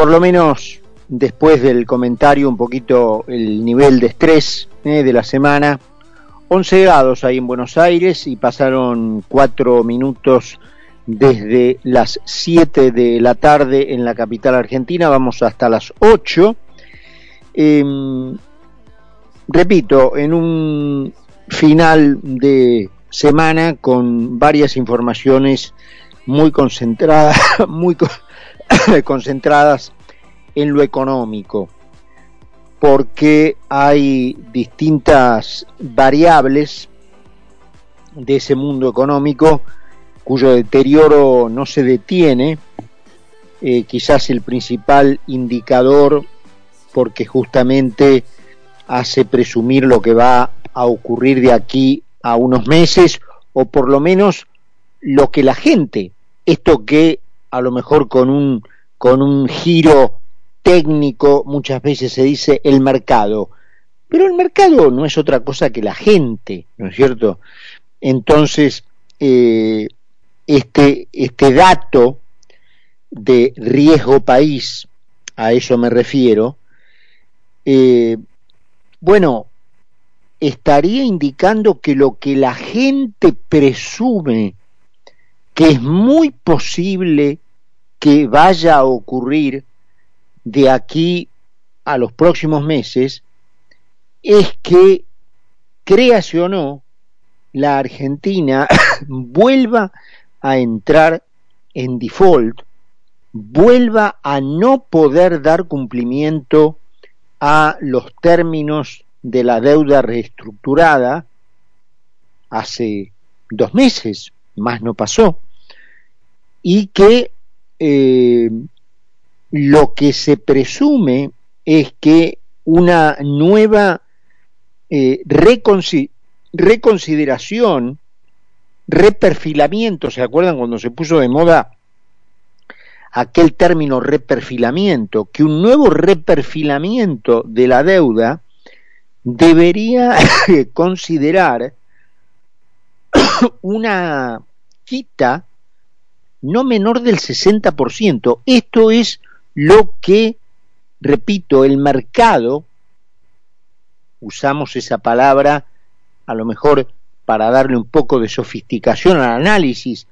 por lo menos después del comentario un poquito el nivel de estrés eh, de la semana. 11 grados ahí en Buenos Aires y pasaron 4 minutos desde las 7 de la tarde en la capital argentina, vamos hasta las 8. Em, repito, en un final de semana con varias informaciones muy concentradas, muy concentradas en lo económico, porque hay distintas variables de ese mundo económico cuyo deterioro no se detiene, eh, quizás el principal indicador porque justamente hace presumir lo que va a ocurrir de aquí a unos meses o por lo menos lo que la gente, esto que a lo mejor con un, con un giro técnico muchas veces se dice el mercado, pero el mercado no es otra cosa que la gente, ¿no es cierto? Entonces, eh, este, este dato de riesgo país, a eso me refiero, eh, bueno, estaría indicando que lo que la gente presume que es muy posible que vaya a ocurrir de aquí a los próximos meses es que, créase o no, la Argentina vuelva a entrar en default, vuelva a no poder dar cumplimiento a los términos de la deuda reestructurada hace dos meses, más no pasó, y que eh, lo que se presume es que una nueva eh, reconsideración, reperfilamiento, ¿se acuerdan cuando se puso de moda aquel término reperfilamiento? Que un nuevo reperfilamiento de la deuda debería considerar una quita no menor del 60%. Esto es lo que, repito, el mercado, usamos esa palabra a lo mejor para darle un poco de sofisticación al análisis,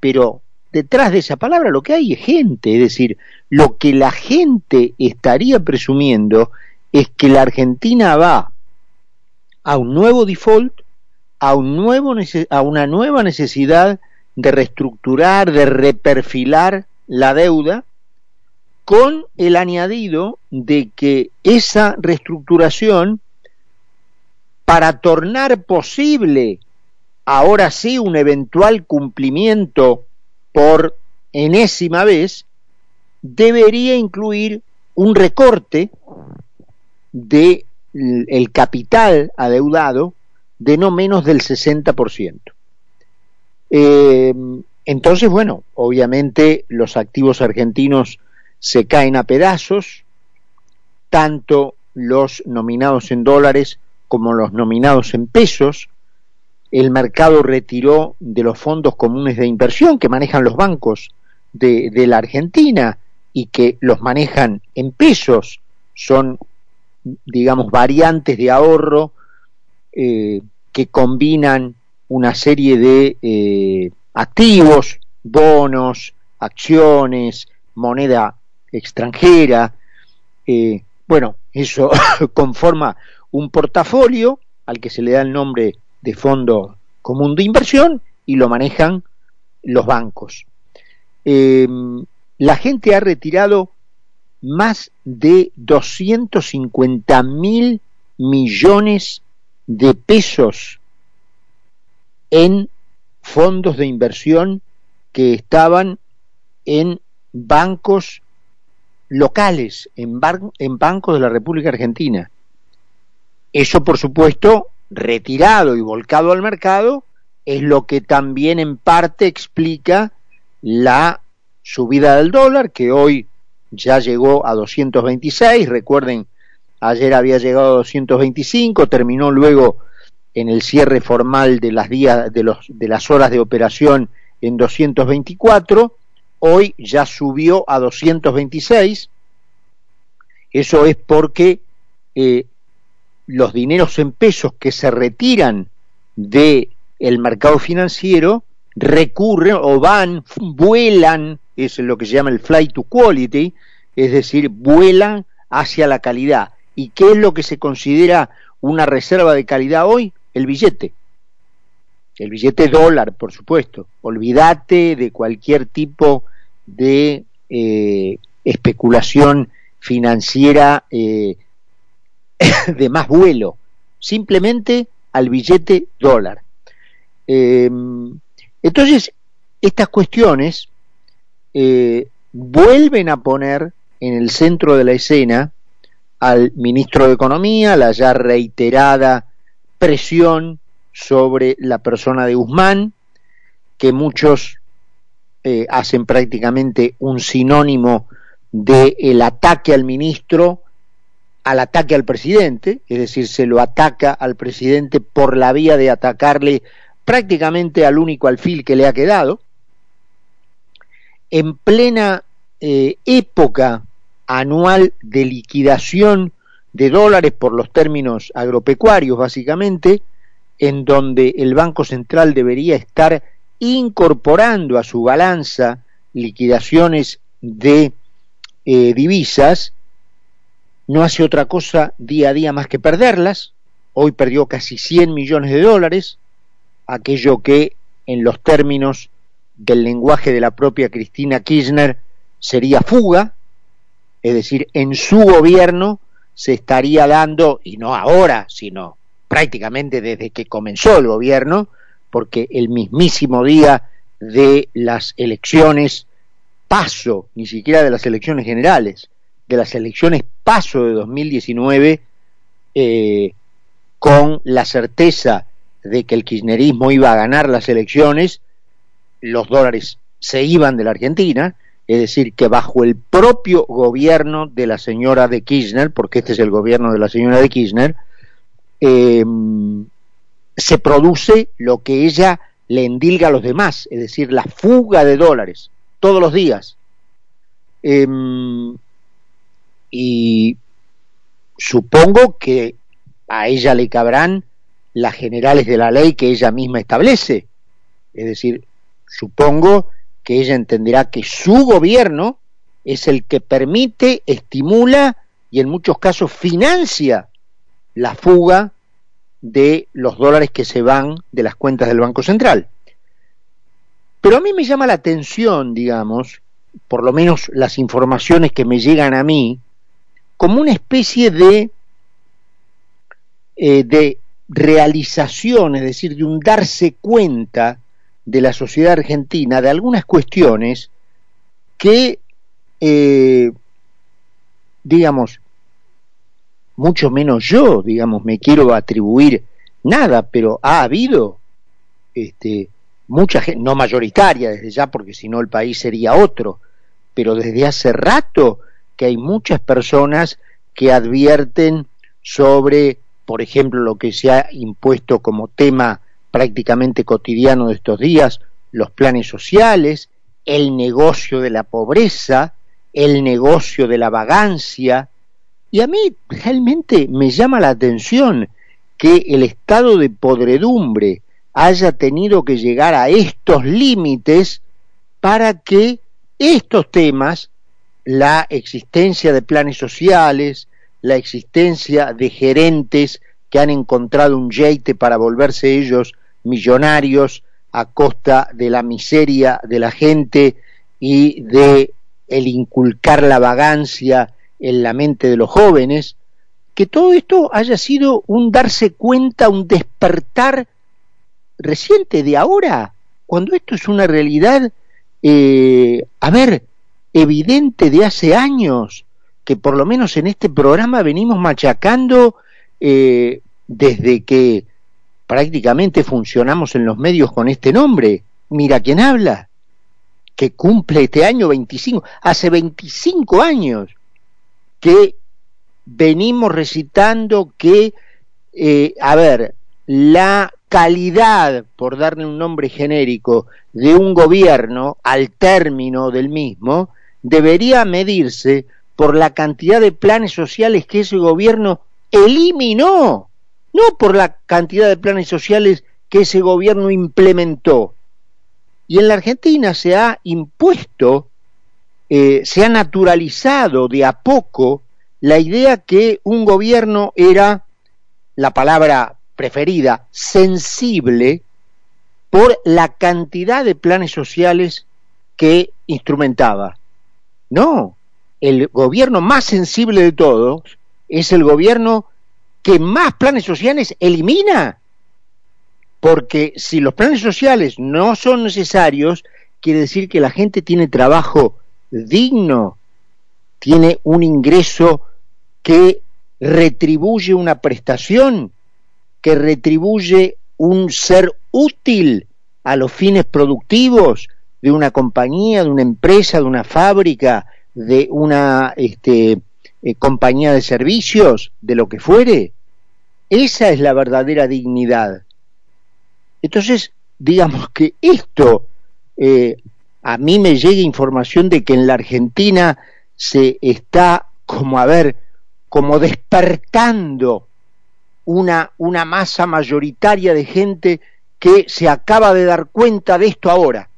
pero detrás de esa palabra lo que hay es gente, es decir, lo que la gente estaría presumiendo es que la Argentina va a un nuevo default, a, un nuevo, a una nueva necesidad de reestructurar, de reperfilar la deuda, con el añadido de que esa reestructuración, para tornar posible ahora sí un eventual cumplimiento por enésima vez, debería incluir un recorte de el capital adeudado de no menos del 60%. Eh, entonces, bueno, obviamente los activos argentinos se caen a pedazos, tanto los nominados en dólares como los nominados en pesos. El mercado retiró de los fondos comunes de inversión que manejan los bancos de, la Argentina y que los manejan en pesos, son digamos, variantes de ahorro eh, que combinan una serie de eh, activos, bonos, acciones, moneda extranjera. Eh, bueno, eso conforma un portafolio al que se le da el nombre de fondo común de inversión y lo manejan los bancos. la gente ha retirado más de 250 mil millones de pesos en fondos de inversión que estaban en bancos locales, en, en bancos de la República Argentina. Eso, por supuesto, retirado y volcado al mercado, es lo que también en parte explica la subida del dólar, que hoy ya llegó a 226, recuerden, ayer había llegado a 225, terminó luego en el cierre formal de las días de los de las horas de operación en 224, hoy ya subió a 226, Eso es porque eh, los dineros en pesos que se retiran del el mercado financiero recurren o van, vuelan, es lo que se llama el flight to quality, es decir, vuelan hacia la calidad. ¿Y qué es lo que se considera una reserva de calidad hoy? El billete. El billete dólar, por supuesto. Olvídate de cualquier tipo de eh, especulación financiera eh, de más vuelo. Simplemente al billete dólar. Em, entonces, estas cuestiones eh, vuelven a poner en el centro de la escena al ministro de Economía, la ya reiterada presión sobre la persona de Guzmán, que muchos eh, hacen prácticamente un sinónimo del el ataque al ministro al ataque al presidente, es decir, se lo ataca al presidente por la vía de atacarle prácticamente al único alfil que le ha quedado, en plena eh, época anual de liquidación de dólares por los términos agropecuarios, básicamente, en donde el Banco Central debería estar incorporando a su balanza liquidaciones de eh, divisas, no hace otra cosa día a día más que perderlas. Hoy perdió casi 100 millones de dólares, aquello que en los términos del lenguaje de la propia Cristina Kirchner sería fuga, es decir, en su gobierno se estaría dando, y no ahora, sino prácticamente desde que comenzó el gobierno, porque el mismísimo día de las elecciones paso, ni siquiera de las elecciones generales, de las elecciones paso de 2019, eh, con la certeza de que el kirchnerismo iba a ganar las elecciones, los dólares se iban de la Argentina, es decir, que bajo el propio gobierno de la señora de Kirchner, porque este es el gobierno de la señora de Kirchner, em, se produce lo que ella le endilga a los demás, es decir, la fuga de dólares todos los días. Em, y supongo que a ella le cabrán las generales de la ley que ella misma establece. Es decir, supongo que ella entenderá que su gobierno es el que permite, estimula y en muchos casos financia la fuga de los dólares que se van de las cuentas del Banco Central. Pero a mí me llama la atención, digamos, por lo menos las informaciones que me llegan a mí, como una especie de, eh, de realización, es decir, de un darse cuenta de la sociedad argentina de algunas cuestiones que, eh, digamos, mucho menos yo, digamos, me quiero atribuir nada, pero ha habido este, mucha gente, no mayoritaria desde ya, porque si no el país sería otro, pero desde hace rato que hay muchas personas que advierten sobre, por ejemplo, lo que se ha impuesto como tema prácticamente cotidiano de estos días, los planes sociales, el negocio de la pobreza, el negocio de la vagancia, y a mí realmente me llama la atención que el estado de podredumbre haya tenido que llegar a estos límites para que estos temas, la existencia de planes sociales, la existencia de gerentes que han encontrado un yeite para volverse ellos millonarios a costa de la miseria de la gente y de el inculcar la vagancia en la mente de los jóvenes, que todo esto haya sido un darse cuenta, un despertar reciente de ahora, cuando esto es una realidad, eh, a ver, evidente de hace años, que por lo menos en este programa venimos machacando eh, desde que prácticamente funcionamos en los medios con este nombre. Mira quién habla, que cumple este año 25, hace 25 años que venimos recitando que, eh, a ver, la calidad, por darle un nombre genérico, de un gobierno al término del mismo, debería medirse por la cantidad de planes sociales que ese gobierno eliminó, no por la cantidad de planes sociales que ese gobierno implementó. Y en la Argentina se ha impuesto, eh, se ha naturalizado de a poco la idea que un gobierno era, la palabra preferida, sensible por la cantidad de planes sociales que instrumentaba. No, el gobierno más sensible de todos es el gobierno que más planes sociales elimina. Porque si los planes sociales no son necesarios, quiere decir que la gente tiene trabajo digno, tiene un ingreso que retribuye una prestación, que retribuye un ser útil a los fines productivos de una compañía, de una empresa, de una fábrica, de una este, eh, compañía de servicios, de lo que fuere. Esa es la verdadera dignidad. Entonces, digamos que esto, eh, a mí me llega información de que en la Argentina se está como a ver, como despertando una, una masa mayoritaria de gente que se acaba de dar cuenta de esto ahora,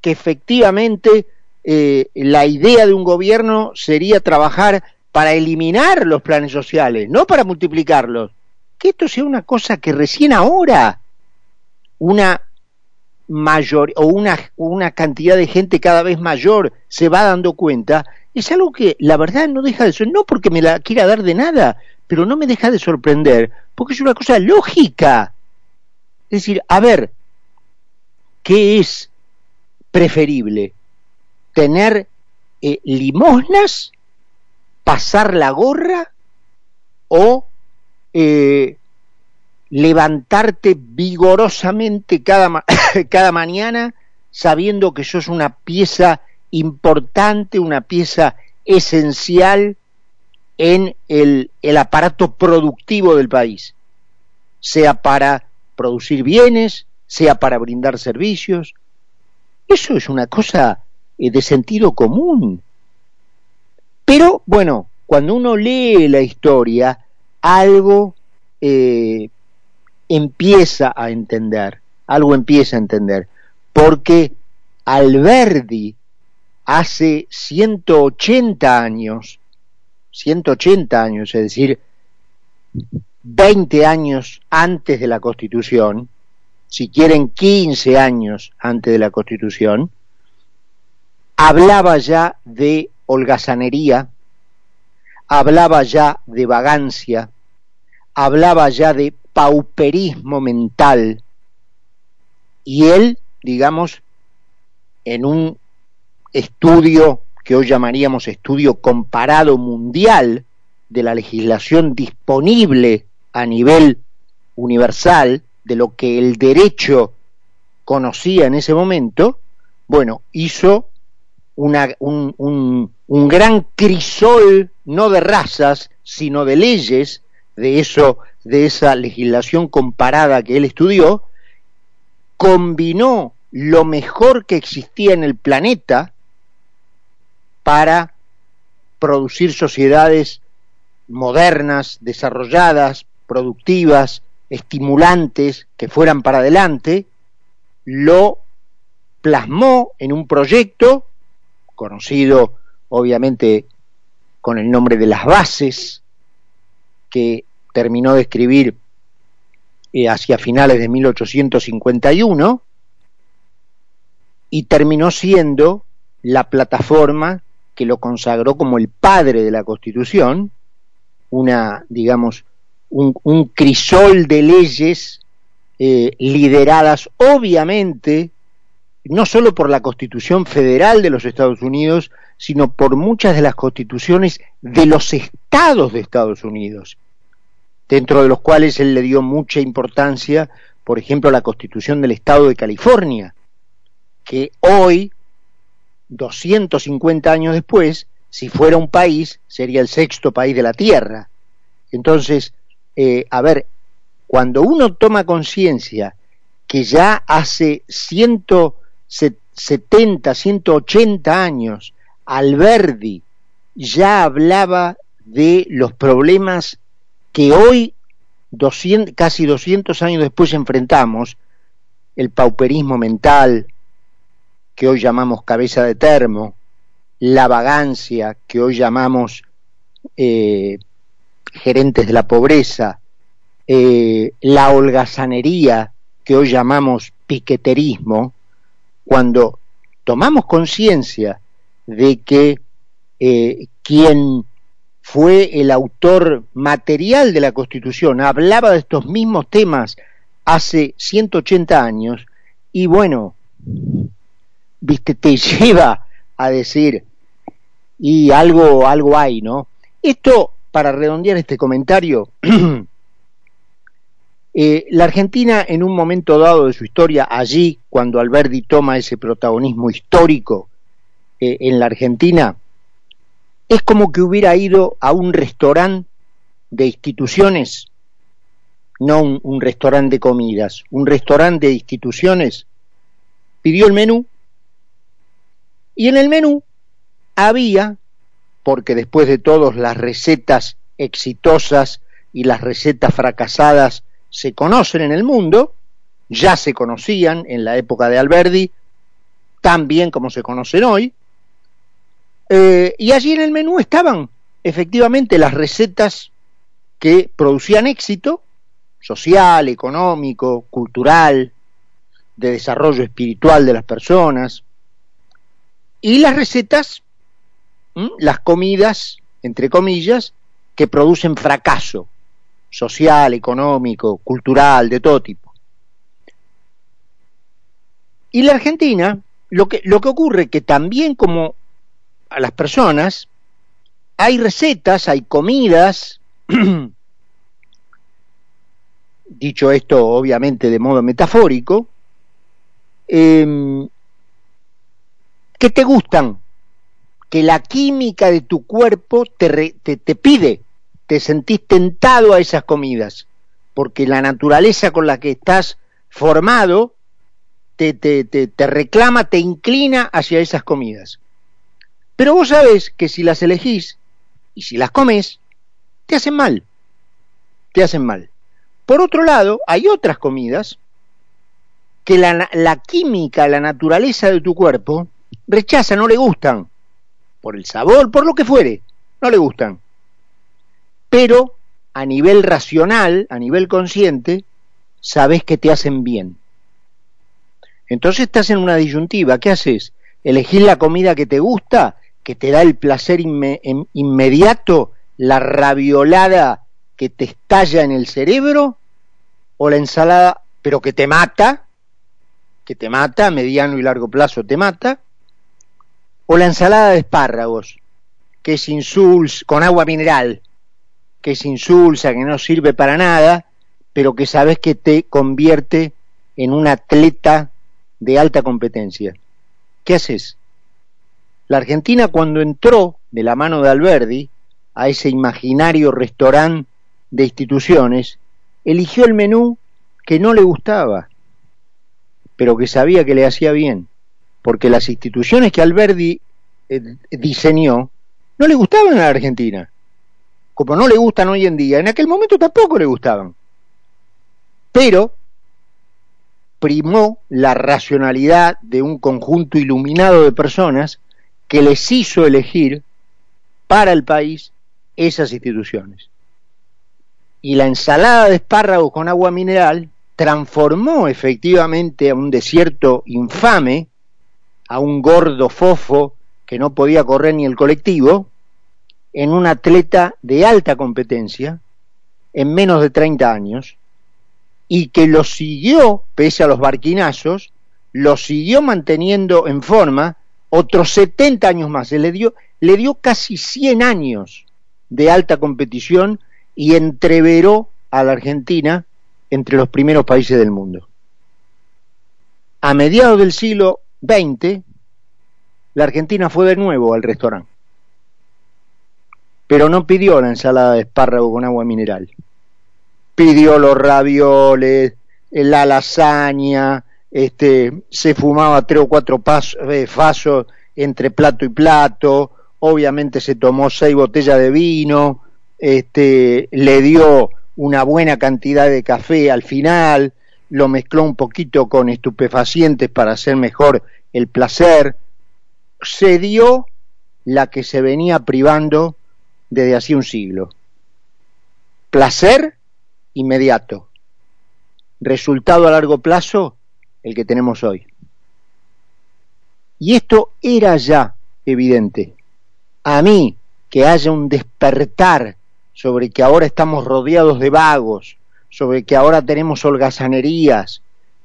que efectivamente eh, la idea de un gobierno sería trabajar para eliminar los planes sociales, no para multiplicarlos. Que esto sea una cosa que recién ahora una mayor o una, una cantidad de gente cada vez mayor se va dando cuenta, es algo que la verdad no deja de ser, no porque me la quiera dar de nada, pero no me deja de sorprender, porque es una cosa lógica. Es decir, a ver, ¿qué es preferible? tener eh, limosnas, pasar la gorra o eh, levantarte vigorosamente cada, cada mañana sabiendo que sos una pieza importante, una pieza esencial en el, el, aparato productivo del país, sea para producir bienes, sea para brindar servicios. Eso es una cosa eh, de sentido común. Pero bueno, cuando uno lee la historia, algo eh, empieza a entender, algo empieza a entender, porque Alberdi hace 180 años, 180 años, es decir, 20 años antes de la Constitución, si quieren 15 años antes de la Constitución, hablaba ya de holgazanería, hablaba ya de vagancia, hablaba ya de pauperismo mental, y él, digamos, en un estudio que hoy llamaríamos estudio comparado mundial de la legislación disponible a nivel universal, de lo que el derecho conocía en ese momento, bueno, hizo un, un, gran crisol, no de razas, sino de leyes, de eso, de esa legislación comparada que él estudió, combinó lo mejor que existía en el planeta para producir sociedades modernas, desarrolladas, productivas, estimulantes, que fueran para adelante, lo plasmó en un proyecto conocido obviamente con el nombre de las bases, que terminó de escribir eh, hacia finales de 1851 y terminó siendo la plataforma que lo consagró como el padre de la Constitución, una, digamos, un, crisol de leyes eh, lideradas obviamente no solo por la Constitución Federal de los Estados Unidos, sino por muchas de las constituciones de los estados de Estados Unidos, dentro de los cuales él le dio mucha importancia, por ejemplo, la Constitución del Estado de California, que hoy, 250 años después, si fuera un país, sería el sexto país de la Tierra. Entonces, eh, a ver, cuando uno toma conciencia que ya hace ciento 70, 180 años, Alberdi ya hablaba de los problemas que hoy, casi 200 años después, enfrentamos, el pauperismo mental, que hoy llamamos cabeza de termo, la vagancia, que hoy llamamos eh, gerentes de la pobreza, eh, la holgazanería, que hoy llamamos piqueterismo, cuando tomamos conciencia de que eh, quien fue el autor material de la Constitución hablaba de estos mismos temas hace 180 años y bueno, viste, te lleva a decir y algo, algo hay, ¿no? Esto, para redondear este comentario, eh, la Argentina en un momento dado de su historia, allí, cuando Alberti toma ese protagonismo histórico eh, en la Argentina, es como que hubiera ido a un restaurante de instituciones, no un, un restaurante de comidas, un restaurante de instituciones, pidió el menú y en el menú había, porque después de todos las recetas exitosas y las recetas fracasadas se conocen en el mundo, ya se conocían en la época de Alberdi, tan bien como se conocen hoy, eh, y allí en el menú estaban efectivamente las recetas que producían éxito social, económico, cultural, de desarrollo espiritual de las personas, y las recetas, las comidas, entre comillas, que producen fracaso social, económico, cultural, de todo tipo. Y la Argentina, lo que, lo que ocurre que también como a las personas, hay recetas, hay comidas, dicho esto obviamente de modo metafórico, em, que te gustan, que la química de tu cuerpo te, te, pide, te sentís tentado a esas comidas, porque la naturaleza con la que estás formado te, te, reclama, te inclina hacia esas comidas. Pero vos sabés que si las elegís y si las comes, te hacen mal. Te hacen mal. Por otro lado, hay otras comidas que la, la química, la naturaleza de tu cuerpo rechaza, no le gustan. Por el sabor, por lo que fuere, no le gustan. Pero a nivel racional, a nivel consciente, sabes que te hacen bien. Entonces estás en una disyuntiva. ¿Qué haces? ¿Elegir la comida que te gusta que te da el placer inmediato, la raviolada que te estalla en el cerebro, o la ensalada, pero que te mata, que te mata, a mediano y largo plazo te mata, o la ensalada de espárragos, que es insulsa, con agua mineral, que es insulsa, que no sirve para nada, pero que sabes que te convierte en un atleta de alta competencia. ¿Qué haces? La Argentina cuando entró de la mano de Alberdi a ese imaginario restaurante de instituciones, eligió el menú que no le gustaba, pero que sabía que le hacía bien, porque las instituciones que Alberdi eh, diseñó no le gustaban a la Argentina, como no le gustan hoy en día, en aquel momento tampoco le gustaban. Pero primó la racionalidad de un conjunto iluminado de personas que les hizo elegir para el país esas instituciones. Y la ensalada de espárragos con agua mineral transformó efectivamente a un desierto infame, a un gordo fofo que no podía correr ni el colectivo, en un atleta de alta competencia en menos de 30 años y que lo siguió, pese a los barquinazos, lo siguió manteniendo en forma otros 70 años más, se le dio, le dio casi 100 años de alta competición y entreveró a la Argentina entre los primeros países del mundo. A mediados del siglo XX, la Argentina fue de nuevo al restaurante, pero no pidió la ensalada de espárrago con agua mineral, pidió los ravioles, la lasaña, este, se fumaba tres o cuatro pasos, eh, entre plato y plato, obviamente se tomó seis botellas de vino, este, le dio una buena cantidad de café al final, lo mezcló un poquito con estupefacientes para hacer mejor el placer, se dio la que se venía privando desde hace un siglo. Placer inmediato. Resultado a largo plazo, el que tenemos hoy. Y esto era ya evidente. A mí, que haya un despertar sobre que ahora estamos rodeados de vagos, sobre que ahora tenemos holgazanerías,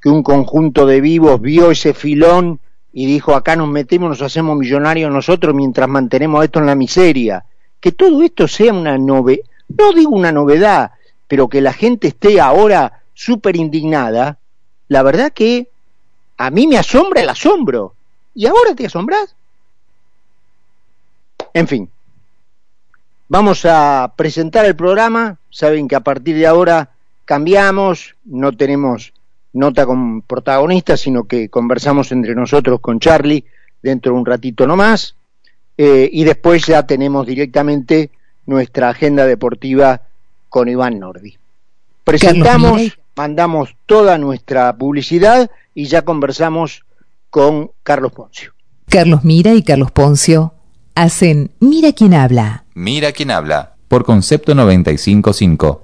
que un conjunto de vivos vio ese filón y dijo acá nos metemos, nos hacemos millonarios nosotros mientras mantenemos esto en la miseria. Que todo esto sea una novedad, no digo una novedad, pero que la gente esté ahora súper indignada, la verdad que a mí me asombra el asombro. ¿Y ahora te asombras? En fin, vamos a presentar el programa. Saben que a partir de ahora cambiamos, no tenemos nota con protagonistas, sino que conversamos entre nosotros con Charlie dentro de un ratito nomás. Eh, y después ya tenemos directamente nuestra agenda deportiva con Iván Nordi. Presentamos, mandamos toda nuestra publicidad y ya conversamos con Carlos Poncio. Carlos Mira y Carlos Poncio hacen Mira quién habla. Mira quién habla por concepto 955